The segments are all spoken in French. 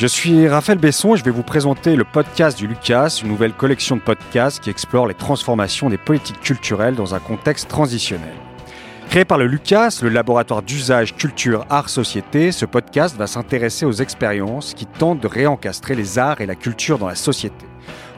Je suis Raphaël Besson et je vais vous présenter le podcast du Lucas, une nouvelle collection de podcasts qui explore les transformations des politiques culturelles dans un contexte transitionnel. Créé par le Lucas, le laboratoire d'usage culture art société, ce podcast va s'intéresser aux expériences qui tentent de réencastrer les arts et la culture dans la société.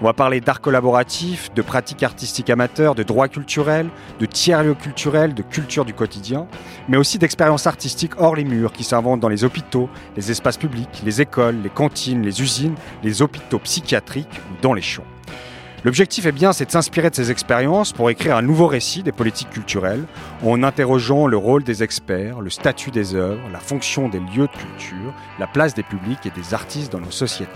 On va parler d'art collaboratif, de pratiques artistiques amateurs, de droits culturels, de tiers-lieux culturels, de culture du quotidien, mais aussi d'expériences artistiques hors les murs qui s'inventent dans les hôpitaux, les espaces publics, les écoles, les cantines, les usines, les hôpitaux psychiatriques dans les champs. L'objectif est bien, c'est de s'inspirer de ces expériences pour écrire un nouveau récit des politiques culturelles, en interrogeant le rôle des experts, le statut des œuvres, la fonction des lieux de culture, la place des publics et des artistes dans nos sociétés.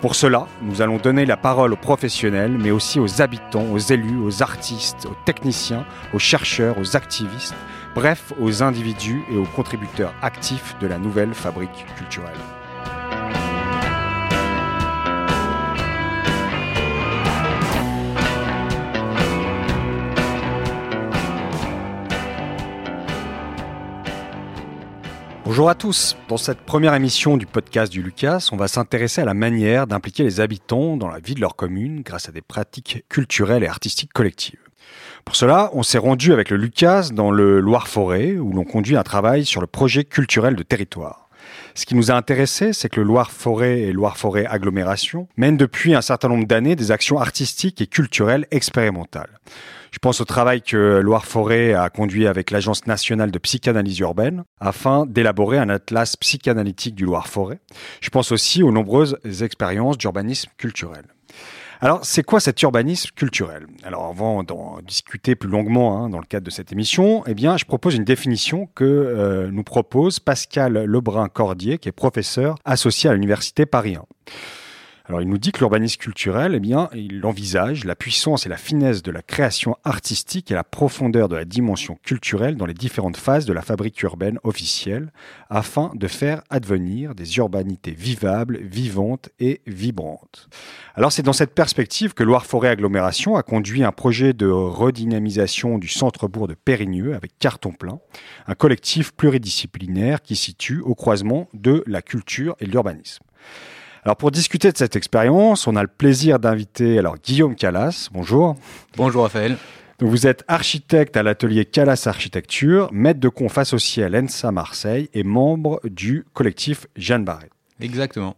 Pour cela, nous allons donner la parole aux professionnels, mais aussi aux habitants, aux élus, aux artistes, aux techniciens, aux chercheurs, aux activistes, bref, aux individus et aux contributeurs actifs de la nouvelle fabrique culturelle. Bonjour à tous. Dans cette première émission du podcast du Lucas, on va s'intéresser à la manière d'impliquer les habitants dans la vie de leur commune grâce à des pratiques culturelles et artistiques collectives. Pour cela, on s'est rendu avec le Lucas dans le Loire-Forêt où l'on conduit un travail sur le projet culturel de territoire. Ce qui nous a intéressé, c'est que le Loire-Forêt et Loire-Forêt Agglomération mènent depuis un certain nombre d'années des actions artistiques et culturelles expérimentales. Je pense au travail que Loire-Forêt a conduit avec l'Agence nationale de psychanalyse urbaine afin d'élaborer un atlas psychanalytique du Loire-Forêt. Je pense aussi aux nombreuses expériences d'urbanisme culturel. Alors, c'est quoi cet urbanisme culturel? Alors, avant d'en discuter plus longuement hein, dans le cadre de cette émission, eh bien, je propose une définition que euh, nous propose Pascal Lebrun-Cordier, qui est professeur associé à l'Université Paris 1. Alors il nous dit que l'urbanisme culturel, eh bien, il envisage la puissance et la finesse de la création artistique et la profondeur de la dimension culturelle dans les différentes phases de la fabrique urbaine officielle, afin de faire advenir des urbanités vivables, vivantes et vibrantes. Alors c'est dans cette perspective que Loire-Forêt Agglomération a conduit un projet de redynamisation du centre-bourg de Périgneux avec Carton Plein, un collectif pluridisciplinaire qui situe au croisement de la culture et de l'urbanisme. Alors pour discuter de cette expérience, on a le plaisir d'inviter alors Guillaume Calas. Bonjour. Bonjour Raphaël. vous êtes architecte à l'atelier Calas Architecture, maître de conf associé à l'ENSA Marseille et membre du collectif Jeanne Barret. Exactement.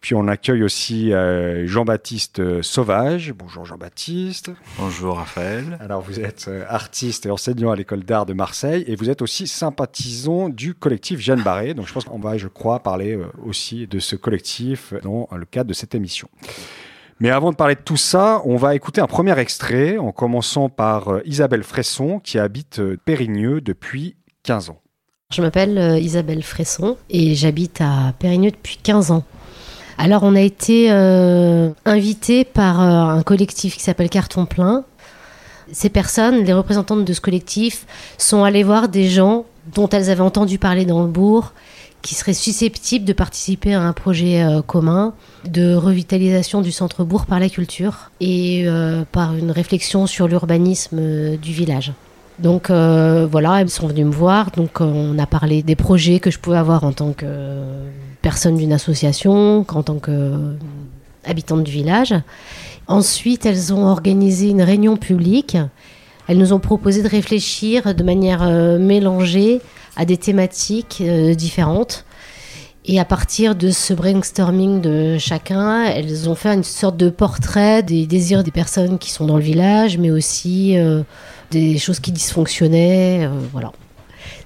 Puis on accueille aussi euh, Jean-Baptiste Sauvage. Bonjour Jean-Baptiste. Bonjour Raphaël. Alors vous êtes euh, artiste et enseignant à l'école d'art de Marseille et vous êtes aussi sympathisant du collectif Jeanne Barré. Donc je pense qu'on va, je crois, parler euh, aussi de ce collectif dans le cadre de cette émission. Mais avant de parler de tout ça, on va écouter un premier extrait en commençant par Isabelle Fresson qui habite Périgneux depuis 15 ans. Je m'appelle Isabelle Fresson et j'habite à Périgneux depuis 15 ans. Alors on a été euh, invité par euh, un collectif qui s'appelle Carton Plein. Ces personnes, les représentantes de ce collectif, sont allées voir des gens dont elles avaient entendu parler dans le bourg, qui seraient susceptibles de participer à un projet euh, commun de revitalisation du centre-bourg par la culture et par une réflexion sur l'urbanisme du village. Donc voilà, elles sont venues me voir, donc on a parlé des projets que je pouvais avoir en tant que personne d'une association, qu'en tant qu'habitante du village. Ensuite, elles ont organisé une réunion publique. Elles nous ont proposé de réfléchir de manière euh, mélangée à des thématiques euh, différentes. Et à partir de ce brainstorming de chacun, elles ont fait une sorte de portrait des désirs des personnes qui sont dans le village, mais aussi euh, des choses qui dysfonctionnaient. voilà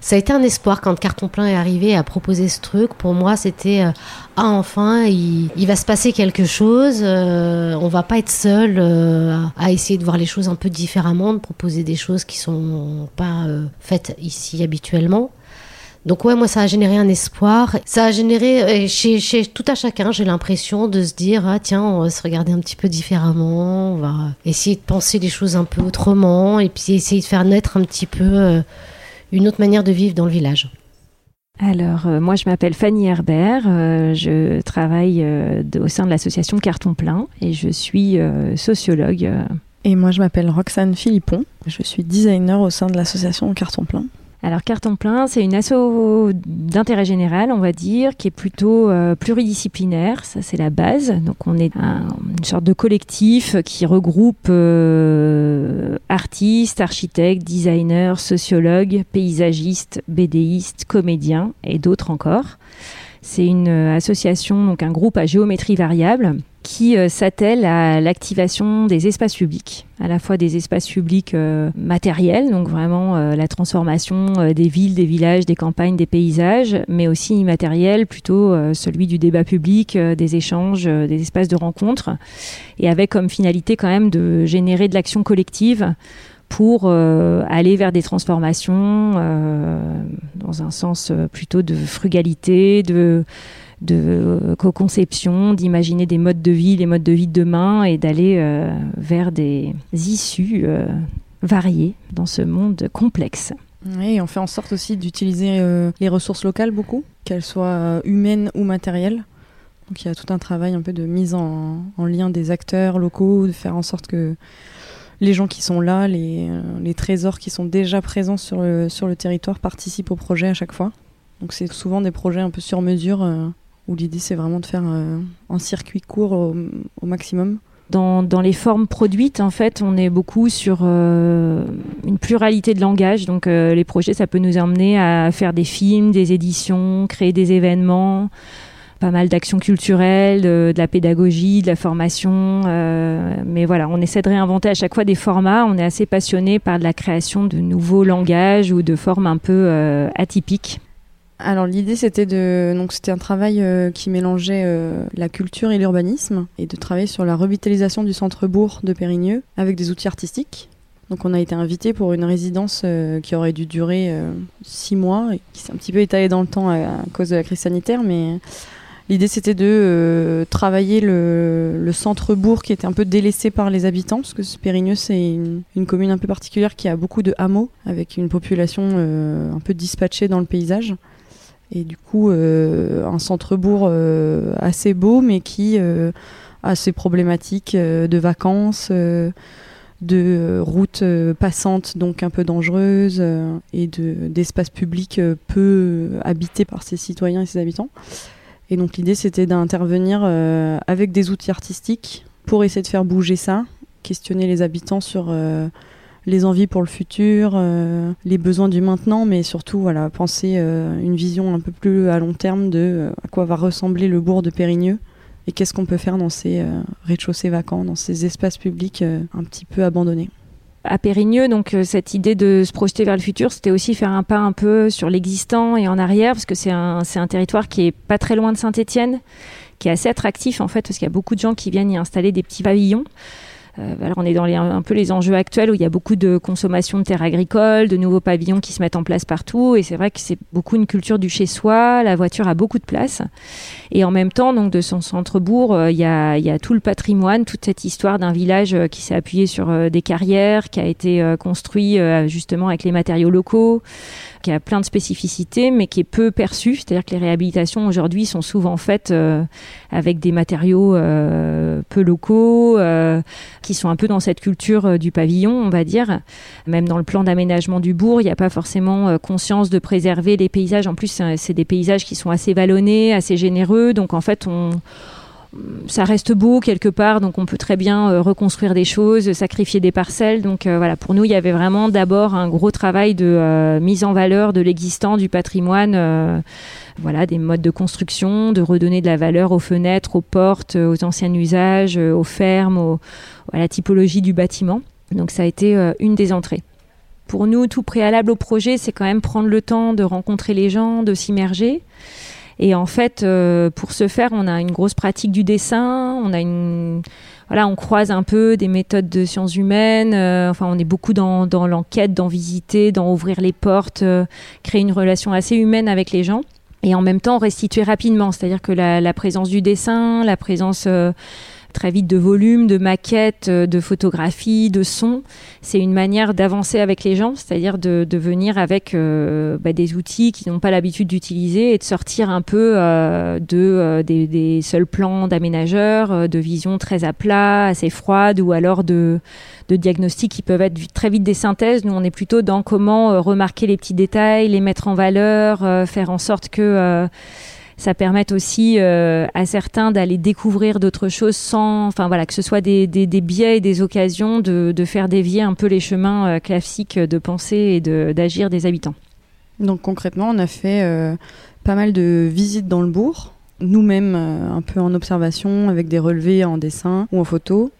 ça a été un espoir quand Carton Plein est arrivé et a proposé ce truc. Pour moi, c'était euh, ah enfin, il, va se passer quelque chose. Euh, on va pas être seul euh, à essayer de voir les choses un peu différemment, de proposer des choses qui sont pas faites ici habituellement. Donc ouais, moi ça a généré un espoir. Ça a généré chez, chez tout à chacun, j'ai l'impression de se dire ah tiens, on va se regarder un petit peu différemment, on va essayer de penser les choses un peu autrement et puis essayer de faire naître un petit peu une autre manière de vivre dans le village alors, euh, moi, je m'appelle Fanny Herbert. Euh, je travaille euh, au sein de l'association Carton Plein et je suis sociologue. Et moi, je m'appelle Roxane Philippon. Je suis designer au sein de l'association Carton Plein. Alors Carton Plein, c'est une asso d'intérêt général, on va dire, qui est plutôt euh, pluridisciplinaire. Ça, c'est la base. Donc on est une sorte de collectif qui regroupe euh, artistes, architectes, designers, sociologues, paysagistes, BDistes, comédiens et d'autres encore. C'est une euh, association, donc un groupe à géométrie variable qui euh, s'attelle à l'activation des espaces publics, à la fois des espaces publics euh, matériels, donc vraiment euh, la transformation des villes, des villages, des campagnes, des paysages, mais aussi immatériel, plutôt celui du débat public, des échanges, des espaces de rencontre, et avec comme finalité quand même de générer de l'action collective pour aller vers des transformations dans un sens plutôt de frugalité, de de euh, co-conception, d'imaginer des modes de vie, les modes de vie de demain et d'aller euh, vers des issues euh, variées dans ce monde complexe. Oui, on fait en sorte aussi d'utiliser les ressources locales beaucoup, qu'elles soient humaines ou matérielles. Donc il y a tout un travail un peu de mise en, lien des acteurs locaux, de faire en sorte que les gens qui sont là, les, les trésors qui sont déjà présents sur le, sur le territoire participent au projet à chaque fois. Donc c'est souvent des projets un peu sur mesure où l'idée c'est vraiment de faire euh, un circuit court au, maximum. Dans, les formes produites, en fait, on est beaucoup sur euh, une pluralité de langage. Donc, euh, les projets, ça peut nous emmener à faire des films, des éditions, créer des événements, pas mal d'actions culturelles, de, de, la pédagogie, de la formation. mais voilà, on essaie de réinventer à chaque fois des formats. On est assez passionné par de la création de nouveaux langages ou de formes un peu atypiques alors l'idée c'était de donc c'était un travail euh, qui mélangeait euh, la culture et l'urbanisme et de travailler sur la revitalisation du centre-bourg de Périgneux avec des outils artistiques. Donc on a été invité pour une résidence euh, qui aurait dû durer six mois et qui s'est un petit peu étalée dans le temps à, cause de la crise sanitaire, mais l'idée c'était de travailler le, centre-bourg qui était un peu délaissé par les habitants parce que Périgneux c'est une, une, commune un peu particulière qui a beaucoup de hameaux avec une population un peu dispatchée dans le paysage. Et du coup, euh, un centre-bourg euh, assez beau, mais qui euh, a ses problématiques de vacances, de routes passantes, donc un peu dangereuses, et d'espaces publics peu habités par ses citoyens et ses habitants. Et donc l'idée, c'était d'intervenir avec des outils artistiques pour essayer de faire bouger ça, questionner les habitants sur les envies pour le futur, euh, les besoins du maintenant, mais surtout voilà, penser euh, une vision un peu plus à long terme de euh, à quoi va ressembler le bourg de Périgneux et qu'est-ce qu'on peut faire dans ces rez-de-chaussée vacants, dans ces espaces publics un petit peu abandonnés à Périgneux, donc cette idée de se projeter vers le futur, c'était aussi faire un pas un peu sur l'existant et en arrière, parce que c'est un, un, territoire qui est pas très loin de Saint-Étienne, qui est assez attractif en fait, parce qu'il y a beaucoup de gens qui viennent y installer des petits pavillons. Euh, alors on est dans les, un peu les enjeux actuels où il y a beaucoup de consommation de terres agricoles, de nouveaux pavillons qui se mettent en place partout. Et c'est vrai que c'est beaucoup une culture du chez soi. La voiture a beaucoup de place. Et en même temps, donc de son centre-bourg, euh, il y, a, y, a, tout le patrimoine, toute cette histoire d'un village euh, qui s'est appuyé sur des carrières, qui a été construit justement avec les matériaux locaux qui a plein de spécificités, mais qui est peu perçu. C'est-à-dire que les réhabilitations aujourd'hui sont souvent faites euh, avec des matériaux euh, peu locaux, euh, qui sont un peu dans cette culture du pavillon, on va dire. Même dans le plan d'aménagement du bourg, il n'y a pas forcément conscience de préserver les paysages. En plus, c'est des paysages qui sont assez vallonnés, assez généreux. Donc en fait, on ça reste beau quelque part, donc on peut très bien euh, reconstruire des choses, sacrifier des parcelles. Donc euh, voilà, pour nous, il y avait vraiment d'abord un gros travail de euh, mise en valeur de l'existant, du patrimoine, voilà, des modes de construction, de redonner de la valeur aux fenêtres, aux portes, aux anciens usages, aux fermes, à la typologie du bâtiment. Donc ça a été une des entrées. Pour nous, tout préalable au projet, c'est quand même prendre le temps de rencontrer les gens, de s'immerger. Et en fait, euh, pour ce faire, on a une grosse pratique du dessin, on a une voilà, on croise un peu des méthodes de sciences humaines. Euh, enfin, on est beaucoup dans, dans l'enquête, dans visiter, dans ouvrir les portes, euh, créer une relation assez humaine avec les gens. Et en même temps, restituer rapidement. C'est-à-dire que la, la, présence du dessin, la présence très vite de volume, de maquettes, de photographies, de sons. C'est une manière d'avancer avec les gens, c'est-à-dire de, de, venir avec bah, des outils qu'ils n'ont pas l'habitude d'utiliser et de sortir un peu de, des, des, seuls plans d'aménageurs, de visions très à plat, assez froides ou alors de, de diagnostics qui peuvent être très vite des synthèses. Nous, on est plutôt dans comment remarquer les petits détails, les mettre en valeur, faire en sorte que ça permet aussi euh, à certains d'aller découvrir d'autres choses sans, enfin voilà, que ce soit des, biais et des occasions de, de, faire dévier un peu les chemins euh, classiques de pensée et d'agir des habitants. Donc concrètement, on a fait euh, pas mal de visites dans le bourg, nous-mêmes un peu en observation avec des relevés en dessin ou en photo.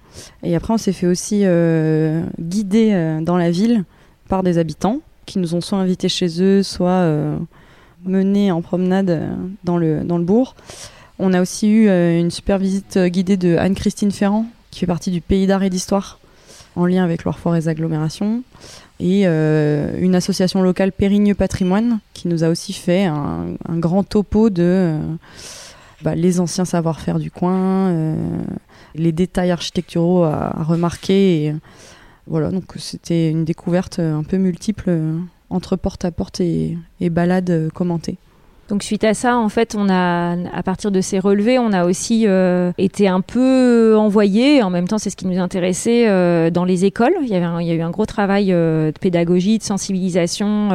Et après, on s'est fait aussi guider dans la ville par des habitants qui nous ont soit invités chez eux, soit mener en promenade euh, dans le, dans le bourg. On a aussi eu euh, une super visite euh, guidée de Anne-Christine Ferrand, qui fait partie du Pays d'art et d'histoire, en lien avec Loire Forêts Agglomération. Et une association locale Périgneux Patrimoine, qui nous a aussi fait un, grand topo de bah, les anciens savoir-faire du coin, les détails architecturaux à, remarquer. Voilà, donc c'était une découverte un peu multiple entre porte-à-porte et, et balades euh, commentées. Donc suite à ça, en fait, on a, à partir de ces relevés, on a aussi euh, été un peu envoyé. En même temps, c'est ce qui nous intéressait euh, dans les écoles. Il y, avait il y a eu un gros travail de pédagogie, de sensibilisation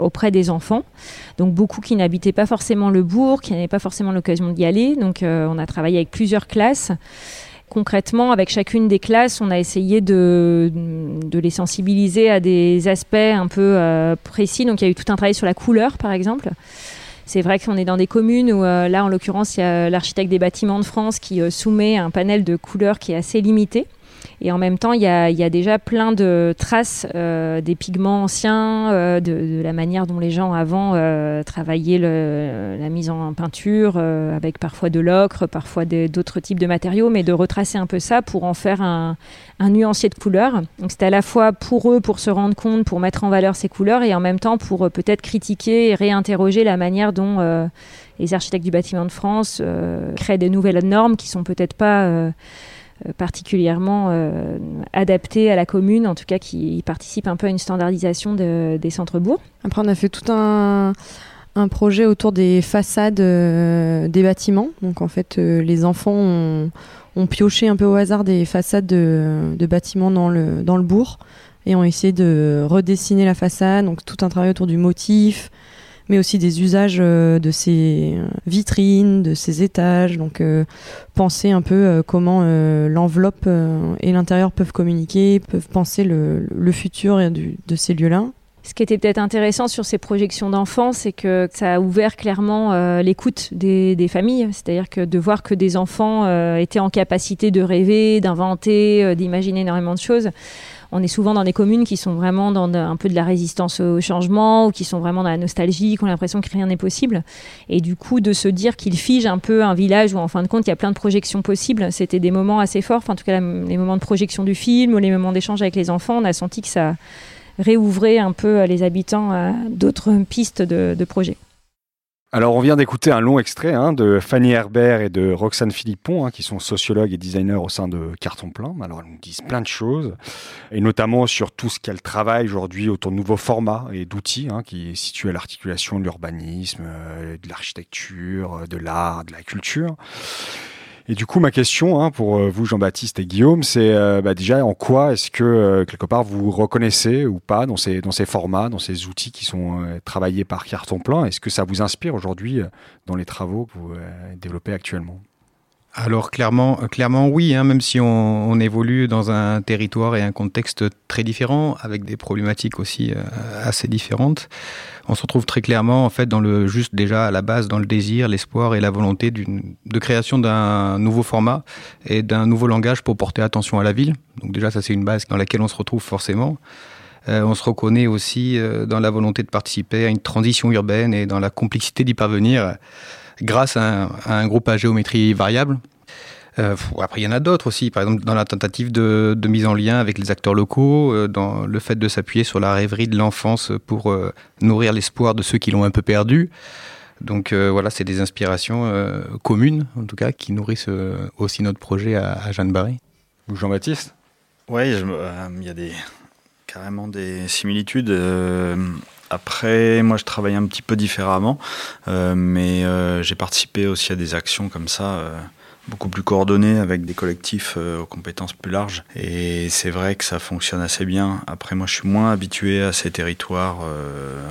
auprès des enfants. Donc beaucoup qui n'habitaient pas forcément le bourg, qui n'avaient pas forcément l'occasion d'y aller. Donc on a travaillé avec plusieurs classes concrètement, avec chacune des classes, on a essayé de, les sensibiliser à des aspects un peu euh, précis. Donc il y a eu tout un travail sur la couleur, par exemple. C'est vrai qu'on est dans des communes où, euh, là, en l'occurrence, il y a l'architecte des bâtiments de France qui euh, soumet un panel de couleurs qui est assez limité. Et en même temps, il y a, déjà plein de traces euh, des pigments anciens, euh, de, la manière dont les gens avant euh, travaillaient la mise en peinture, avec parfois de l'ocre, parfois d'autres types de matériaux, mais de retracer un peu ça pour en faire un, nuancier de couleurs. Donc c'était à la fois pour eux, pour se rendre compte, pour mettre en valeur ces couleurs, et en même temps pour peut-être critiquer et réinterroger la manière dont les architectes du bâtiment de France créent des nouvelles normes qui sont peut-être pas euh, particulièrement euh, à la commune, en tout cas qui participe un peu à une standardisation des centres-bourgs. Après, on a fait tout un, un projet autour des façades euh, des bâtiments. Donc en fait, les enfants ont, ont, pioché un peu au hasard des façades de, de, bâtiments dans le, dans le bourg et ont essayé de redessiner la façade. Donc tout un travail autour du motif, mais aussi des usages euh, de ces euh, vitrines, de ces étages. Donc, euh, penser un peu comment l'enveloppe et l'intérieur peuvent communiquer, peuvent penser le, futur de ces lieux-là. Ce qui était peut-être intéressant sur ces projections d'enfants, c'est que ça a ouvert clairement l'écoute des, familles. C'est-à-dire que de voir que des enfants étaient en capacité de rêver, d'inventer, d'imaginer énormément de choses on est souvent dans des communes qui sont vraiment dans un peu de la résistance au changement ou qui sont vraiment dans la nostalgie, qui ont l'impression que rien n'est possible. Et du coup, de se dire qu'il fige un peu un village où, en fin de compte, il y a plein de projections possibles, c'était des moments assez forts. en tout cas, les moments de projection du film ou les moments d'échange avec les enfants, on a senti que ça réouvrait un peu les habitants à d'autres pistes de projets. Alors, on vient d'écouter un long extrait hein, de Fanny Herbert et de Roxane Philippon, hein, qui sont sociologues et designers au sein de Carton Plein. Alors, elles nous disent plein de choses, et notamment sur tout ce qu'elles travaillent aujourd'hui autour de nouveaux formats et d'outils, hein, qui est situé à l'articulation de l'urbanisme, euh, de l'architecture, de l'art, de la culture. Et du coup, ma question hein, pour euh, vous, Jean-Baptiste et Guillaume, c'est euh, bah, déjà en quoi est-ce que euh, quelque part vous reconnaissez ou pas dans ces, dans ces formats, dans ces outils qui sont travaillés par Carton Plein? Est-ce que ça vous inspire aujourd'hui dans les travaux que vous développez actuellement? Alors clairement, clairement oui, hein, même si on, évolue dans un territoire et un contexte très différent, avec des problématiques aussi assez différentes on se retrouve très clairement en fait dans le juste déjà à la base dans le désir, l'espoir et la volonté de création d'un nouveau format et d'un nouveau langage pour porter attention à la ville. Donc déjà ça c'est une base dans laquelle on se retrouve forcément. Euh, on se reconnaît aussi euh, dans la volonté de participer à une transition urbaine et dans la complexité d'y parvenir grâce à un groupe à géométrie variable euh, après, il y en a d'autres aussi, par exemple dans la tentative de, mise en lien avec les acteurs locaux, euh, dans le fait de s'appuyer sur la rêverie de l'enfance pour euh, nourrir l'espoir de ceux qui l'ont un peu perdu. Donc voilà, c'est des inspirations communes, en tout cas, qui nourrissent aussi notre projet à, à Jeanne-Barry. Ou Jean-Baptiste? Oui, il y a des, carrément des similitudes. Après, moi, je travaille un petit peu différemment, euh, mais euh, j'ai participé aussi à des actions comme ça, euh, beaucoup plus coordonnées, avec des collectifs aux compétences plus larges. Et c'est vrai que ça fonctionne assez bien. Après, moi, je suis moins habitué à ces territoires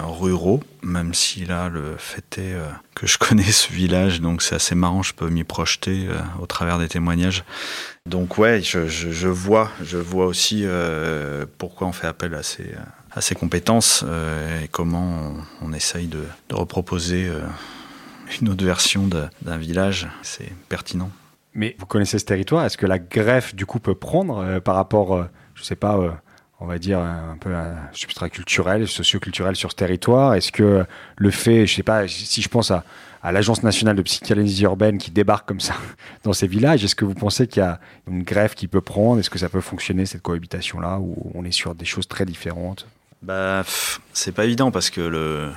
ruraux, même si là, le fait est que je connais ce village, donc c'est assez marrant, je peux m'y projeter au travers des témoignages. Donc ouais, je, vois, je vois aussi pourquoi on fait appel à ces à ses compétences euh, et comment on, essaye de, reproposer euh, une autre version d'un village. C'est pertinent. Mais vous connaissez ce territoire, est-ce que la greffe du coup peut prendre euh, par rapport, je sais pas, on va dire un peu un substrat culturel, socioculturel sur ce territoire? Est-ce que le fait, je sais pas, si je pense à, l'Agence nationale de psychanalyse urbaine qui débarque comme ça dans ces villages, est-ce que vous pensez qu'il y a une greffe qui peut prendre? Est-ce que ça peut fonctionner cette cohabitation-là où on est sur des choses très différentes? Bah, c'est pas évident parce que le,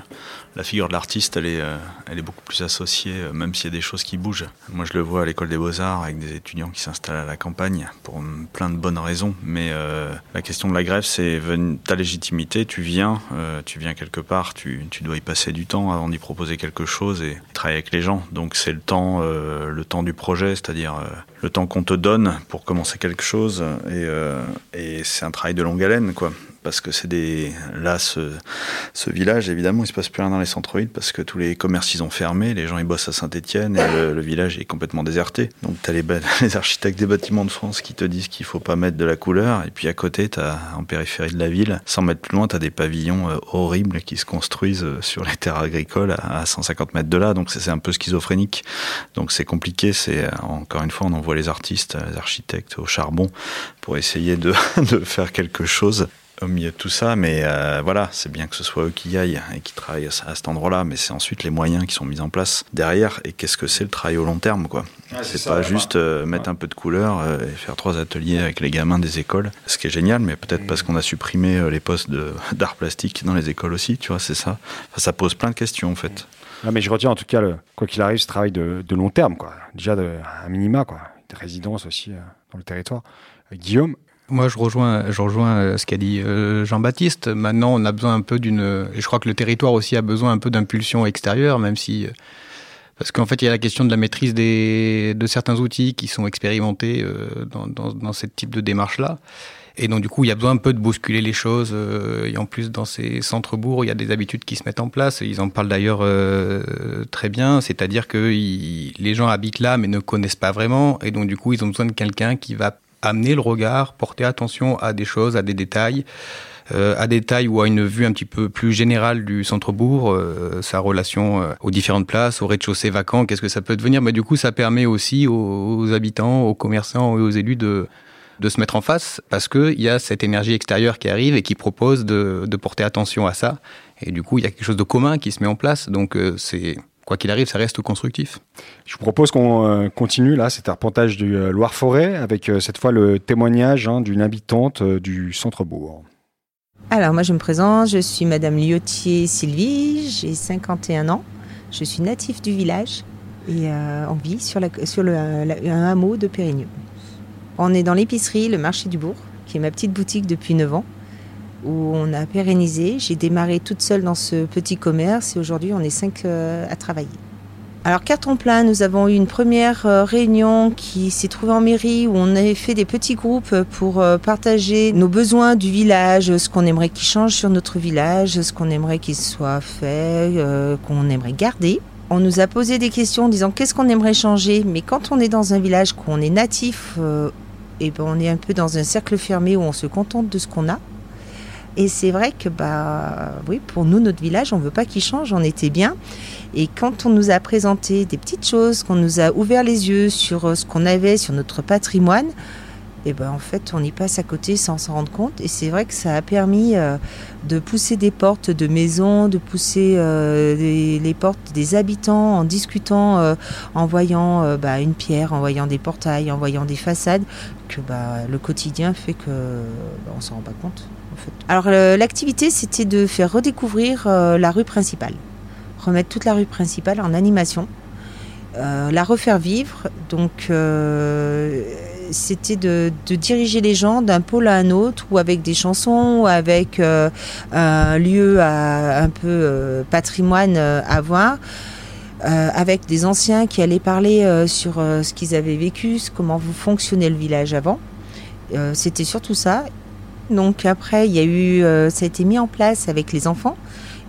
la figure de l'artiste, elle est, euh, elle est beaucoup plus associée, euh, même s'il y a des choses qui bougent. Moi, je le vois à l'école des beaux-arts avec des étudiants qui s'installent à la campagne pour plein de bonnes raisons. Mais euh, la question de la grève, c'est ta légitimité, tu viens, tu viens quelque part, tu, tu, dois y passer du temps avant d'y proposer quelque chose et travailler avec les gens. Donc, c'est le temps, le temps du projet, c'est-à-dire le temps qu'on te donne pour commencer quelque chose. Et, et c'est un travail de longue haleine, quoi parce que c'est des là ce, village évidemment il se passe plus rien dans les centres-villes parce que tous les commerces ils ont fermé les gens ils bossent à Saint-Étienne et le, village est complètement déserté. Donc tu as les, architectes des bâtiments de France qui te disent qu'il faut pas mettre de la couleur et puis à côté tu en périphérie de la ville 100 mètres plus loin tu as des pavillons euh, horribles qui se construisent euh, sur les terres agricoles à, 150 mètres de là. Donc c'est un peu schizophrénique. Donc c'est compliqué. C'est encore une fois on envoie les artistes les architectes au charbon pour essayer de faire quelque chose au milieu de tout ça, mais euh, voilà, c'est bien que ce soit eux qui y aillent et qui travaillent à, cet endroit-là, mais c'est ensuite les moyens qui sont mis en place derrière. Et qu'est-ce que c'est le travail au long terme, quoi C'est pas juste euh, mettre un peu de couleur euh, et faire trois ateliers avec les gamins des écoles, ce qui est génial, mais peut-être parce qu'on a supprimé les postes d'art plastique dans les écoles aussi, tu vois, c'est ça. ça pose plein de questions en fait. Non, mais je retiens en tout cas, le, quoi qu'il arrive, ce travail de, de, long terme, quoi. Déjà de, un minima, quoi. Des résidences aussi dans le territoire. Guillaume, moi, je rejoins, je rejoins euh, ce qu'a dit euh, Jean-Baptiste. Maintenant, on a besoin un peu d'une. Je crois que le territoire aussi a besoin un peu d'impulsion extérieure, même si. Euh, parce qu'en fait, il y a la question de la maîtrise des, de certains outils qui sont expérimentés dans, dans, dans ce type de démarche-là. Et donc, du coup, il y a besoin un peu de bousculer les choses. et en plus, dans ces centres-bourgs, il y a des habitudes qui se mettent en place. Ils en parlent d'ailleurs très bien. C'est-à-dire que les gens habitent là, mais ne connaissent pas vraiment. Et donc, du coup, ils ont besoin de quelqu'un qui va amener le regard, porter attention à des choses, à des détails. Euh, à des détails ou à une vue un petit peu plus générale du centre-bourg, euh, sa relation euh, aux différentes places, au rez-de-chaussée vacant, qu'est-ce que ça peut devenir Mais du coup, ça permet aussi aux, habitants, aux commerçants et aux élus de, de se mettre en face parce qu'il y a cette énergie extérieure qui arrive et qui propose de, de porter attention à ça. Et du coup, il y a quelque chose de commun qui se met en place. Donc, c'est quoi qu'il arrive, ça reste constructif. Je vous propose qu'on euh, continue là, cet arpentage du euh, Loire-Forêt, avec euh, cette fois le témoignage hein, d'une habitante du centre-bourg. Alors, moi, je me présente, je suis Madame Liotier Sylvie, j'ai 51 ans, je suis natif du village et on vit sur, la, sur le, un hameau de Périgneux. On est dans l'épicerie, le marché du bourg, qui est ma petite boutique depuis 9 ans où on a pérennisé. J'ai démarré toute seule dans ce petit commerce et aujourd'hui on est cinq euh, à travailler. Alors carton plein, nous avons eu une première euh, réunion qui s'est trouvée en mairie où on avait fait des petits groupes pour euh, partager nos besoins du village, ce qu'on aimerait qu'il change sur notre village, ce qu'on aimerait qu'il soit fait, qu'on aimerait garder. On nous a posé des questions en disant qu'est-ce qu'on aimerait changer, mais quand on est dans un village, qu'on est natif, et ben on est un peu dans un cercle fermé où on se contente de ce qu'on a. Et c'est vrai que bah oui, pour nous, notre village, on ne veut pas qu'il change, on était bien. Et quand on nous a présenté des petites choses, qu'on nous a ouvert les yeux sur euh, ce qu'on avait, sur notre patrimoine, et ben en fait on y passe à côté sans s'en rendre compte. Et c'est vrai que ça a permis euh, de pousser des portes de maisons, de pousser euh, les, portes des habitants en discutant, en voyant bah, une pierre, en voyant des portails, en voyant des façades, que bah, le quotidien fait que bah, on s'en rend pas compte. Alors l'activité, c'était de faire redécouvrir euh, la rue principale, remettre toute la rue principale en animation, la refaire vivre. Donc c'était de, diriger les gens d'un pôle à un autre, ou avec des chansons, ou avec un lieu un peu patrimoine à voir. avec des anciens qui allaient parler sur ce qu'ils avaient vécu, comment fonctionnait le village avant. C'était surtout ça. Donc après, il y a eu, euh, ça a été mis en place avec les enfants.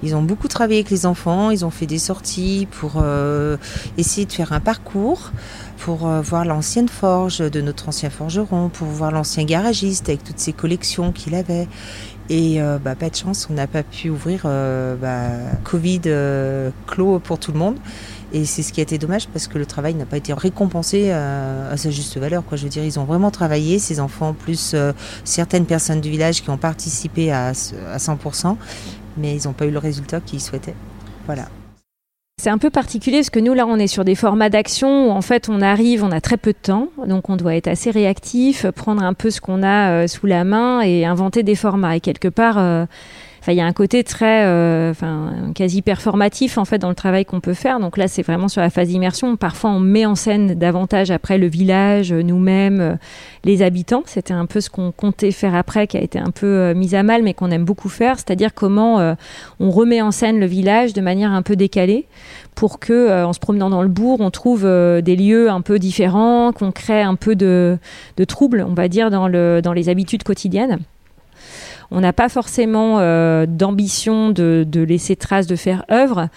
Ils ont beaucoup travaillé avec les enfants, ils ont fait des sorties pour euh, essayer de faire un parcours, pour euh, voir l'ancienne forge de notre ancien forgeron, pour voir l'ancien garagiste avec toutes ses collections qu'il avait. Et bah, pas de chance, on n'a pas pu ouvrir bah, Covid clos pour tout le monde. Et c'est ce qui a été dommage parce que le travail n'a pas été récompensé euh, à, sa juste valeur. Quoi. Je veux dire, ils ont vraiment travaillé, ces enfants, plus euh, certaines personnes du village qui ont participé à, à 100%, mais ils n'ont pas eu le résultat qu'ils souhaitaient. Voilà. C'est un peu particulier parce que nous, là, on est sur des formats d'action où en fait on arrive, on a très peu de temps, donc on doit être assez réactif, prendre un peu ce qu'on a euh, sous la main et inventer des formats. Et quelque part, il y a un côté très, euh, enfin, quasi performatif en fait dans le travail qu'on peut faire. Donc là, c'est vraiment sur la phase d'immersion. Parfois, on met en scène davantage après le village, nous-mêmes, euh, les habitants. C'était un peu ce qu'on comptait faire après, qui a été un peu euh, mis à mal, mais qu'on aime beaucoup faire. C'est-à-dire comment on remet en scène le village de manière un peu décalée pour que, en se promenant dans le bourg, on trouve des lieux un peu différents, qu'on crée un peu de, de troubles, on va dire, dans, le, dans les habitudes quotidiennes. On n'a pas forcément euh, d'ambition de, laisser trace, de faire œuvre,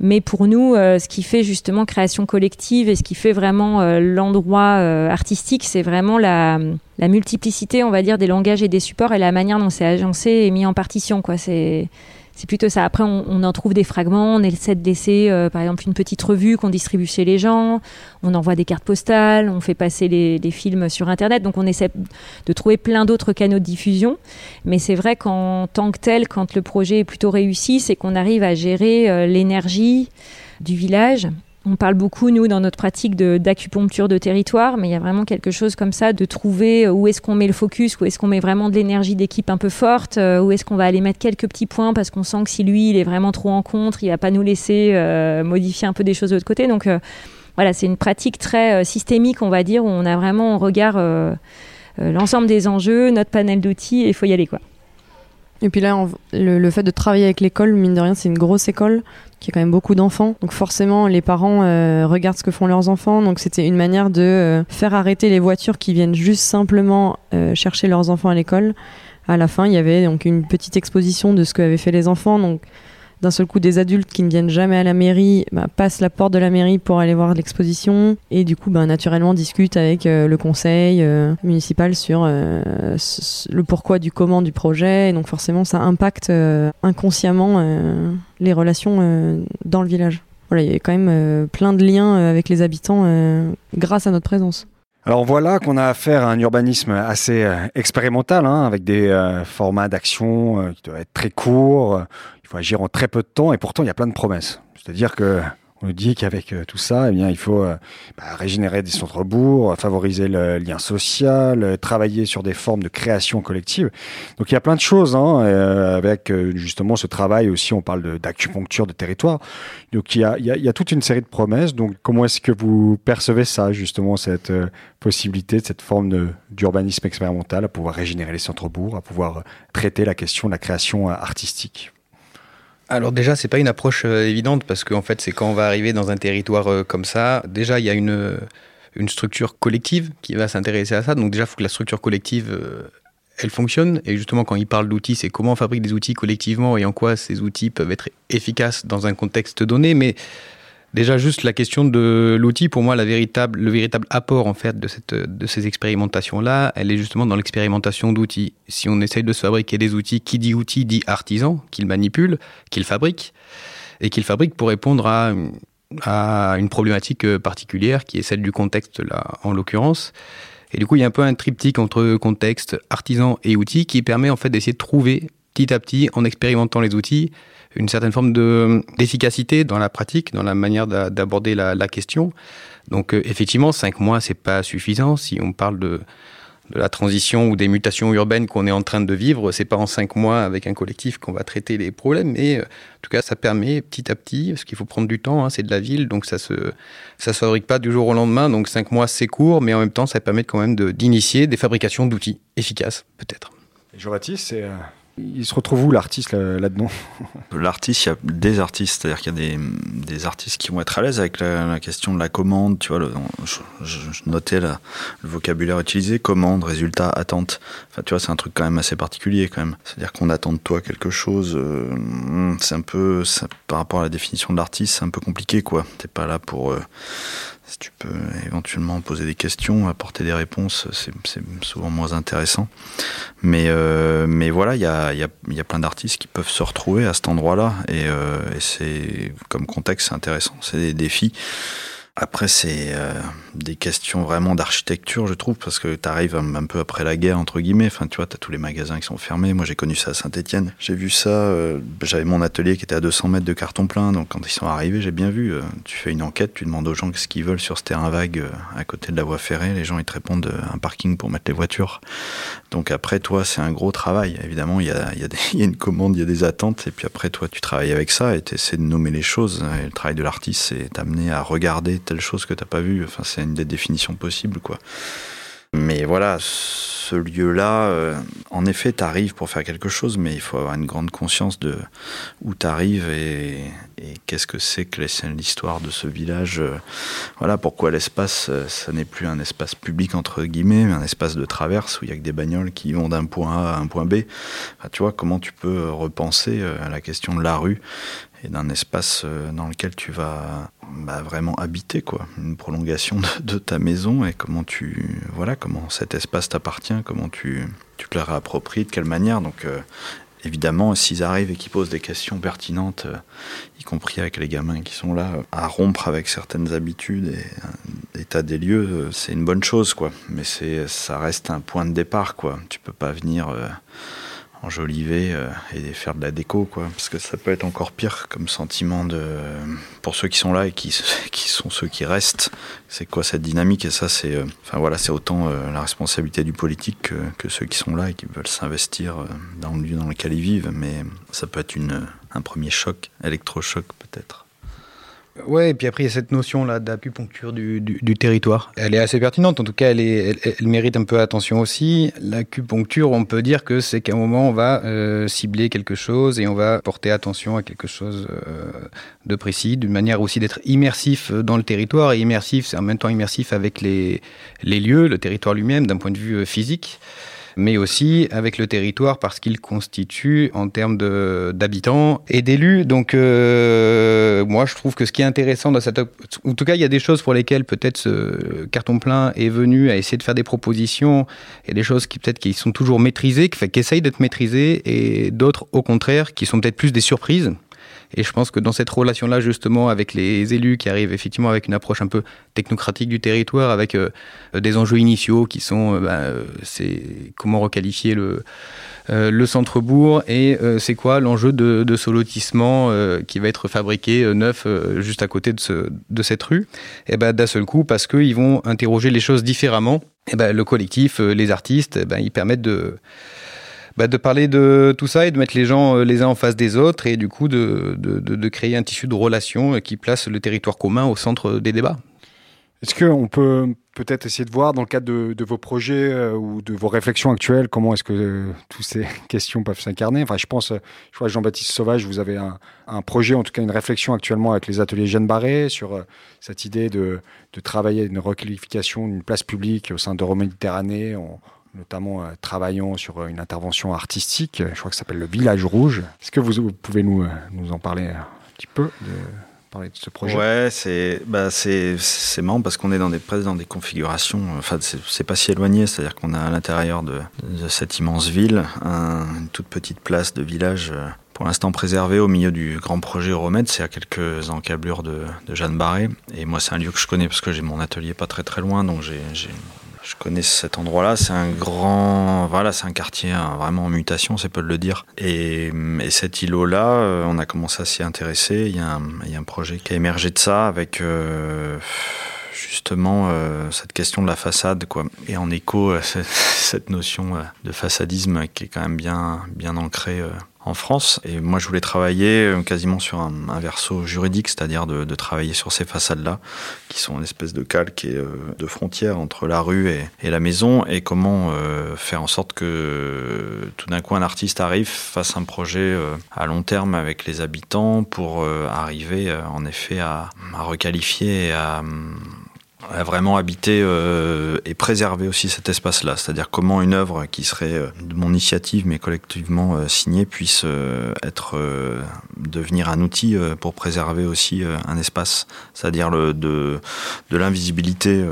mais pour nous, euh, ce qui fait justement création collective et ce qui fait vraiment euh, l'endroit artistique, c'est vraiment la, la, multiplicité, on va dire, des langages et des supports et la manière dont c'est agencé et mis en partition. Quoi. C'est c'est plutôt ça. Après, on, en trouve des fragments. On essaie de laisser, euh, par exemple, une petite revue qu'on distribue chez les gens. On envoie des cartes postales. On fait passer les, films sur Internet. Donc, on essaie de trouver plein d'autres canaux de diffusion. Mais c'est vrai qu'en tant que tel, quand le projet est plutôt réussi, c'est qu'on arrive à gérer euh, l'énergie du village on parle beaucoup, nous, dans notre pratique d'acupuncture de, territoire, mais il y a vraiment quelque chose comme ça, de trouver euh, où est-ce qu'on met le focus, où est-ce qu'on met vraiment de l'énergie d'équipe un peu forte, euh, où est-ce qu'on va aller mettre quelques petits points, parce qu'on sent que si lui, il est vraiment trop en contre, il va pas nous laisser euh, modifier un peu des choses de l'autre côté. Donc voilà, c'est une pratique très systémique, on va dire, où on a vraiment en regard l'ensemble des enjeux, notre panel d'outils, et il faut y aller, quoi. Et puis là, le, fait de travailler avec l'école, mine de rien, c'est une grosse école qui a quand même beaucoup d'enfants. Donc forcément, les parents euh, regardent ce que font leurs enfants. Donc c'était une manière de euh, faire arrêter les voitures qui viennent juste simplement euh, chercher leurs enfants à l'école. À la fin, il y avait donc une petite exposition de ce qu'avaient fait les enfants. D'un seul coup des adultes qui ne viennent jamais à la mairie bah, passent la porte de la mairie pour aller voir l'exposition et du coup bah, naturellement discutent avec euh, le conseil euh, municipal sur euh, le pourquoi du comment du projet et donc forcément ça impacte inconsciemment les relations dans le village. Voilà, il y a quand même plein de liens avec les habitants grâce à notre présence. Alors voilà qu'on a affaire à un urbanisme assez euh, expérimental, hein, avec des euh, formats d'action euh, qui doivent être très courts, il faut agir en très peu de temps, et pourtant il y a plein de promesses. C'est-à-dire que on nous dit qu'avec euh, tout ça, eh bien, il faut euh, bah, régénérer des centres-bourgs, favoriser le lien social, euh, travailler sur des formes de création collective. Donc il y a plein de choses hein, avec justement ce travail aussi. On parle d'acupuncture de, territoire. Donc il y, a, toute une série de promesses. Donc comment est-ce que vous percevez ça justement cette possibilité, cette forme d'urbanisme expérimental à pouvoir régénérer les centres-bourgs, à pouvoir traiter la question de la création artistique? Alors déjà, c'est pas une approche euh, évidente parce qu'en fait, c'est quand on va arriver dans un territoire euh, comme ça, déjà il y a une, euh, une structure collective qui va s'intéresser à ça. Donc déjà, il faut que la structure collective elle fonctionne. Et justement, quand il parle d'outils, c'est comment on fabrique des outils collectivement et en quoi ces outils peuvent être efficaces dans un contexte donné. Mais Déjà, juste la question de l'outil, pour moi, la véritable, le véritable apport en fait de, cette, de ces expérimentations-là, elle est justement dans l'expérimentation d'outils. Si on essaye de se fabriquer des outils, qui dit outils dit artisan, qu'il manipule, qu'il fabrique, et qu'il fabrique pour répondre à, à une problématique particulière qui est celle du contexte, là, en l'occurrence. Et du coup, il y a un peu un triptyque entre contexte, artisan et outils qui permet en fait d'essayer de trouver petit à petit, en expérimentant les outils, une certaine forme d'efficacité dans la pratique, dans la manière d'aborder la, question. Donc euh, effectivement, cinq mois, c'est pas suffisant. Si on parle de, la transition ou des mutations urbaines qu'on est en train de vivre. C'est pas en cinq mois avec un collectif qu'on va traiter les problèmes, mais euh, en tout cas, ça permet petit à petit, parce qu'il faut prendre du temps, hein, c'est de la ville, donc ça se, ça se fabrique pas du jour au lendemain. Donc cinq mois, c'est court, mais en même temps, ça permet quand même d'initier des fabrications d'outils efficaces, peut-être. Jean-Baptiste, c'est il se retrouve où l'artiste là-dedans? L'artiste, il y a des artistes, c'est-à-dire qu'il y a des, des, artistes qui vont être à l'aise avec la, question de la commande. Tu vois, je, notais le vocabulaire utilisé commande, résultat, attente. Enfin, tu vois, c'est un truc quand même assez particulier quand même. C'est-à-dire qu'on attend de toi quelque chose. Euh, c'est un peu, par rapport à la définition de l'artiste, c'est un peu compliqué quoi. T'es pas là pour euh, si tu peux éventuellement poser des questions, apporter des réponses, c'est souvent moins intéressant. Mais, euh, mais voilà, il y a, y, a, y a, plein d'artistes qui peuvent se retrouver à cet endroit-là. Et, euh, et c'est comme contexte, c'est intéressant. C'est des défis. Après, c'est euh, des questions vraiment d'architecture, je trouve, parce que tu arrives un, peu après la guerre, entre guillemets. Enfin, tu vois, tu as tous les magasins qui sont fermés. Moi, j'ai connu ça à Saint-Etienne. J'ai vu ça, euh, j'avais mon atelier qui était à 200 mètres de carton plein. Donc, quand ils sont arrivés, j'ai bien vu. Euh, tu fais une enquête, tu demandes aux gens ce qu'ils veulent sur ce terrain vague à côté de la voie ferrée. Les gens, ils te répondent un parking pour mettre les voitures. Donc, après, toi, c'est un gros travail. Évidemment, il y a, y, a une commande, il y a des attentes. Et puis après, toi, tu travailles avec ça et tu essaies de nommer les choses. Et le travail de l'artiste, c'est t'amener à regarder telle chose que tu n'as pas vu. Enfin, c'est une des définitions possibles, quoi. Mais voilà, ce lieu-là, euh, en effet, tu arrives pour faire quelque chose, mais il faut avoir une grande conscience de où tu arrives et, qu'est-ce que c'est que l'histoire de ce village. Euh, voilà pourquoi l'espace, euh, ça n'est plus un espace public, entre guillemets, mais un espace de traverse où il y a que des bagnoles qui vont d'un point A à un point B. tu vois, comment tu peux repenser à la question de la rue d'un espace euh, dans lequel tu vas bah, vraiment habiter quoi. Une prolongation de, ta maison et comment tu voilà comment cet espace t'appartient comment tu tu te le réappropries de quelle manière. Donc euh, évidemment s'ils arrivent et qu'ils posent des questions pertinentes euh, y compris avec les gamins qui sont là à rompre avec certaines habitudes et l'état des lieux c'est une bonne chose quoi. Mais c'est ça reste un point de départ quoi. Tu peux pas venir enjoliver euh, et faire de la déco, quoi. Parce que ça peut être encore pire comme sentiment de pour ceux qui sont là et qui, qui sont ceux qui restent. C'est quoi cette dynamique? Et ça, c'est, euh, enfin voilà, c'est autant euh, la responsabilité du politique que, que, ceux qui sont là et qui veulent s'investir dans le lieu dans lequel ils vivent. Mais ça peut être une, un premier choc, électrochoc peut-être. Ouais, et puis après, il y a cette notion-là d'acupuncture du, du, du, territoire. Elle est assez pertinente, en tout cas, elle, est, elle, mérite un peu attention aussi. L'acupuncture, on peut dire que c'est qu'à un moment, on va euh, cibler quelque chose et on va porter attention à quelque chose euh, de précis, d'une manière aussi d'être immersif dans le territoire. Et immersif, c'est en même temps immersif avec les, les lieux, le territoire lui-même, d'un point de vue euh, physique mais aussi avec le territoire parce qu'il constitue en termes d'habitants et d'élus. Donc euh, moi je trouve que ce qui est intéressant dans cette... En tout cas il y a des choses pour lesquelles peut-être ce carton plein est venu à essayer de faire des propositions et des choses qui peut-être qui sont toujours maîtrisées, qui essayent d'être maîtrisées et d'autres au contraire qui sont peut-être plus des surprises et je pense que dans cette relation-là, justement, avec les élus qui arrivent effectivement avec une approche un peu technocratique du territoire, avec euh, des enjeux initiaux qui sont, euh, bah, c'est comment requalifier le, euh, centre-bourg et c'est quoi l'enjeu de, de, ce lotissement qui va être fabriqué neuf juste à côté de, ce, de cette rue. Et ben d'un seul coup, parce qu'ils vont interroger les choses différemment, ben le collectif, les artistes, ils permettent de bah, de parler de tout ça et de mettre les gens euh, les uns en face des autres et du coup de, de, de créer un tissu de relations euh, qui place le territoire commun au centre des débats. Est-ce qu'on peut peut-être essayer de voir dans le cadre de, de vos projets euh, ou de vos réflexions actuelles comment est-ce que euh, toutes ces questions peuvent s'incarner? Enfin, je pense, je vois Jean-Baptiste Sauvage, vous avez un, un, projet, en tout cas une réflexion actuellement avec les ateliers Jeanne Barré sur euh, cette idée de, de travailler une requalification d'une place publique au sein d'Euroméditerranée en, notamment euh, travaillant sur euh, une intervention artistique, je crois que ça s'appelle le Village Rouge. Est-ce que vous, pouvez nous, euh, en parler un petit peu de, parler de ce projet? Ouais, c'est bah, c'est marrant parce qu'on est dans des, presque dans des configurations, enfin c'est pas si éloigné, c'est-à-dire qu'on a à l'intérieur de, cette immense ville un, une toute petite place de village pour l'instant préservé au milieu du grand projet Euromède, c'est à quelques encablures de, de Jeanne Barré. Et moi, c'est un lieu que je connais parce que j'ai mon atelier pas très très loin, donc j'ai je connais cet endroit-là. C'est un grand, voilà, c'est un quartier hein, vraiment en mutation, c'est peu de le dire. Et, et cet îlot-là, euh, on a commencé à s'y intéresser. Il y, a un, projet qui a émergé de ça avec. Euh, justement cette question de la façade, quoi, et en écho à cette notion de façadisme qui est quand même bien, bien ancrée en France. Et moi, je voulais travailler euh, quasiment sur un, verso juridique, c'est-à-dire de, travailler sur ces façades-là, qui sont une espèce de calque et euh, de frontière entre la rue et, la maison, et comment euh, faire en sorte que tout d'un coup un artiste arrive, fasse un projet à long terme avec les habitants pour arriver en effet à requalifier et à à vraiment habiter euh, et préserver aussi cet espace-là. C'est-à-dire comment une œuvre qui serait euh, de mon initiative mais collectivement euh, signée puisse euh, être devenir un outil pour préserver aussi un espace. C'est-à-dire le, de, de l'invisibilité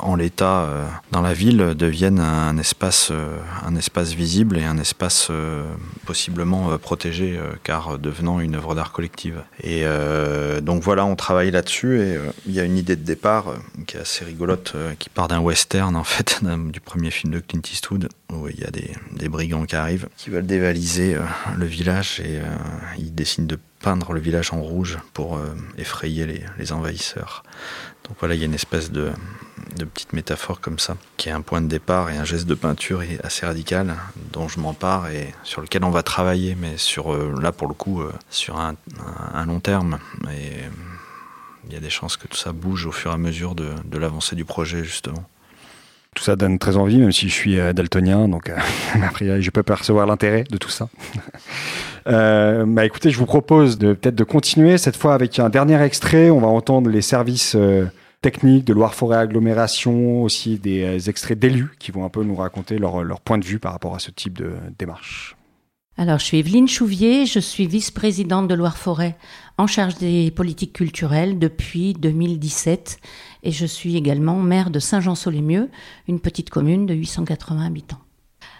en l'état dans la ville devienne un espace, un espace visible et un espace possiblement protégé car devenant une œuvre d'art collective. Et donc voilà, on travaille là-dessus et il y a une idée de départ qui est assez rigolote, euh, qui part d'un western en fait, du premier film de Clint Eastwood, où il y a des, brigands qui arrivent, qui veulent dévaliser euh, le village et euh, ils décident de peindre le village en rouge pour effrayer les, envahisseurs. Donc voilà, il y a une espèce de, petite métaphore comme ça, qui est un point de départ et un geste de peinture assez radical, dont je m'empare et sur lequel on va travailler, mais sur là pour le coup, sur un, long terme. Il y a des chances que tout ça bouge au fur et à mesure de, l'avancée du projet, justement. Tout ça donne très envie, même si je suis euh, daltonien, donc euh, a priori, je peux percevoir l'intérêt de tout ça. euh, bah, écoutez, je vous propose de peut-être de continuer cette fois avec un dernier extrait. On va entendre les services techniques de Loire-Forêt Agglomération, aussi des extraits d'élus qui vont un peu nous raconter leur point de vue par rapport à ce type de démarche. Alors, je suis Evelyne Chouvier, je suis vice-présidente de Loire-Forêt en charge des politiques culturelles depuis 2017 et je suis également maire de Saint-Jean-Sol-les-Mieux, une petite commune de 880 habitants.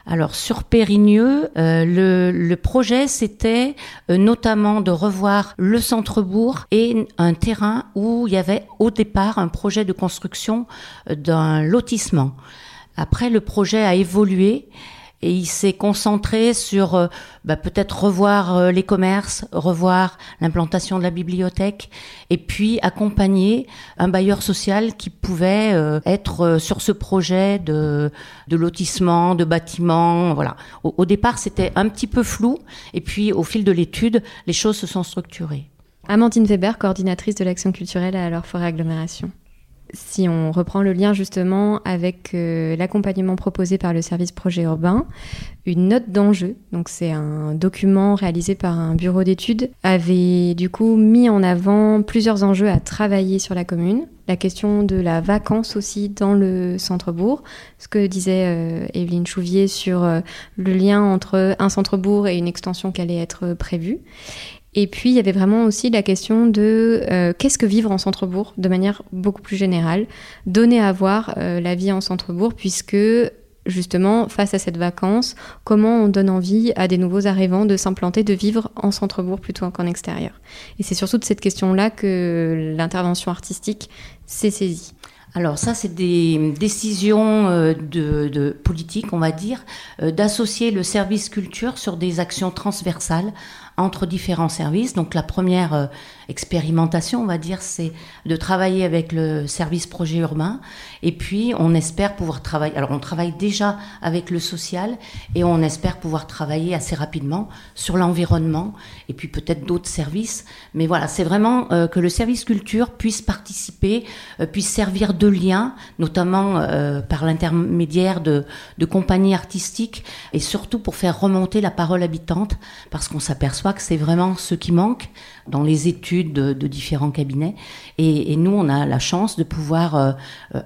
Alors sur Périgneux, euh, le, le, projet c'était euh, notamment de revoir le centre-bourg et un terrain où il y avait au départ un projet de construction euh, d'un lotissement. Après, le projet a évolué et il s'est concentré sur euh, bah, peut-être revoir euh, les commerces, revoir l'implantation de la bibliothèque, et puis accompagner un bailleur social qui pouvait euh, être sur ce projet de, lotissement, de bâtiment. Voilà. Au, départ, c'était un petit peu flou, et puis au fil de l'étude, les choses se sont structurées. Amandine Weber, coordinatrice de l'action culturelle à forêt agglomération si on reprend le lien justement avec euh, l'accompagnement proposé par le service projet urbain, une note d'enjeu, donc c'est un document réalisé par un bureau d'études, avait du coup mis en avant plusieurs enjeux à travailler sur la commune. La question de la vacance aussi dans le centre-bourg, ce que disait euh, Evelyne Chouvier sur euh, le lien entre un centre-bourg et une extension qui allait être prévue. Et puis, il y avait vraiment aussi la question de euh, qu'est-ce que vivre en centre-bourg de manière beaucoup plus générale, donner à voir euh, la vie en centre-bourg, puisque justement, face à cette vacance, comment on donne envie à des nouveaux arrivants de s'implanter, de vivre en centre-bourg plutôt qu'en extérieur. Et c'est surtout de cette question-là que l'intervention artistique s'est saisie. Alors ça, c'est des décisions euh, de, de, politique, on va dire, d'associer le service culture sur des actions transversales entre différents services. Donc la première euh, expérimentation, on va dire, c'est de travailler avec le service projet urbain. Et puis, on espère pouvoir travailler. Alors, on travaille déjà avec le social et on espère pouvoir travailler assez rapidement sur l'environnement et puis peut-être d'autres services. Mais voilà, c'est vraiment euh, que le service culture puisse participer, euh, puisse servir de lien, notamment par l'intermédiaire de compagnies artistiques et surtout pour faire remonter la parole habitante parce qu'on s'aperçoit que c'est vraiment ce qui manque dans les études de, différents cabinets. Et, nous, on a la chance de pouvoir, euh,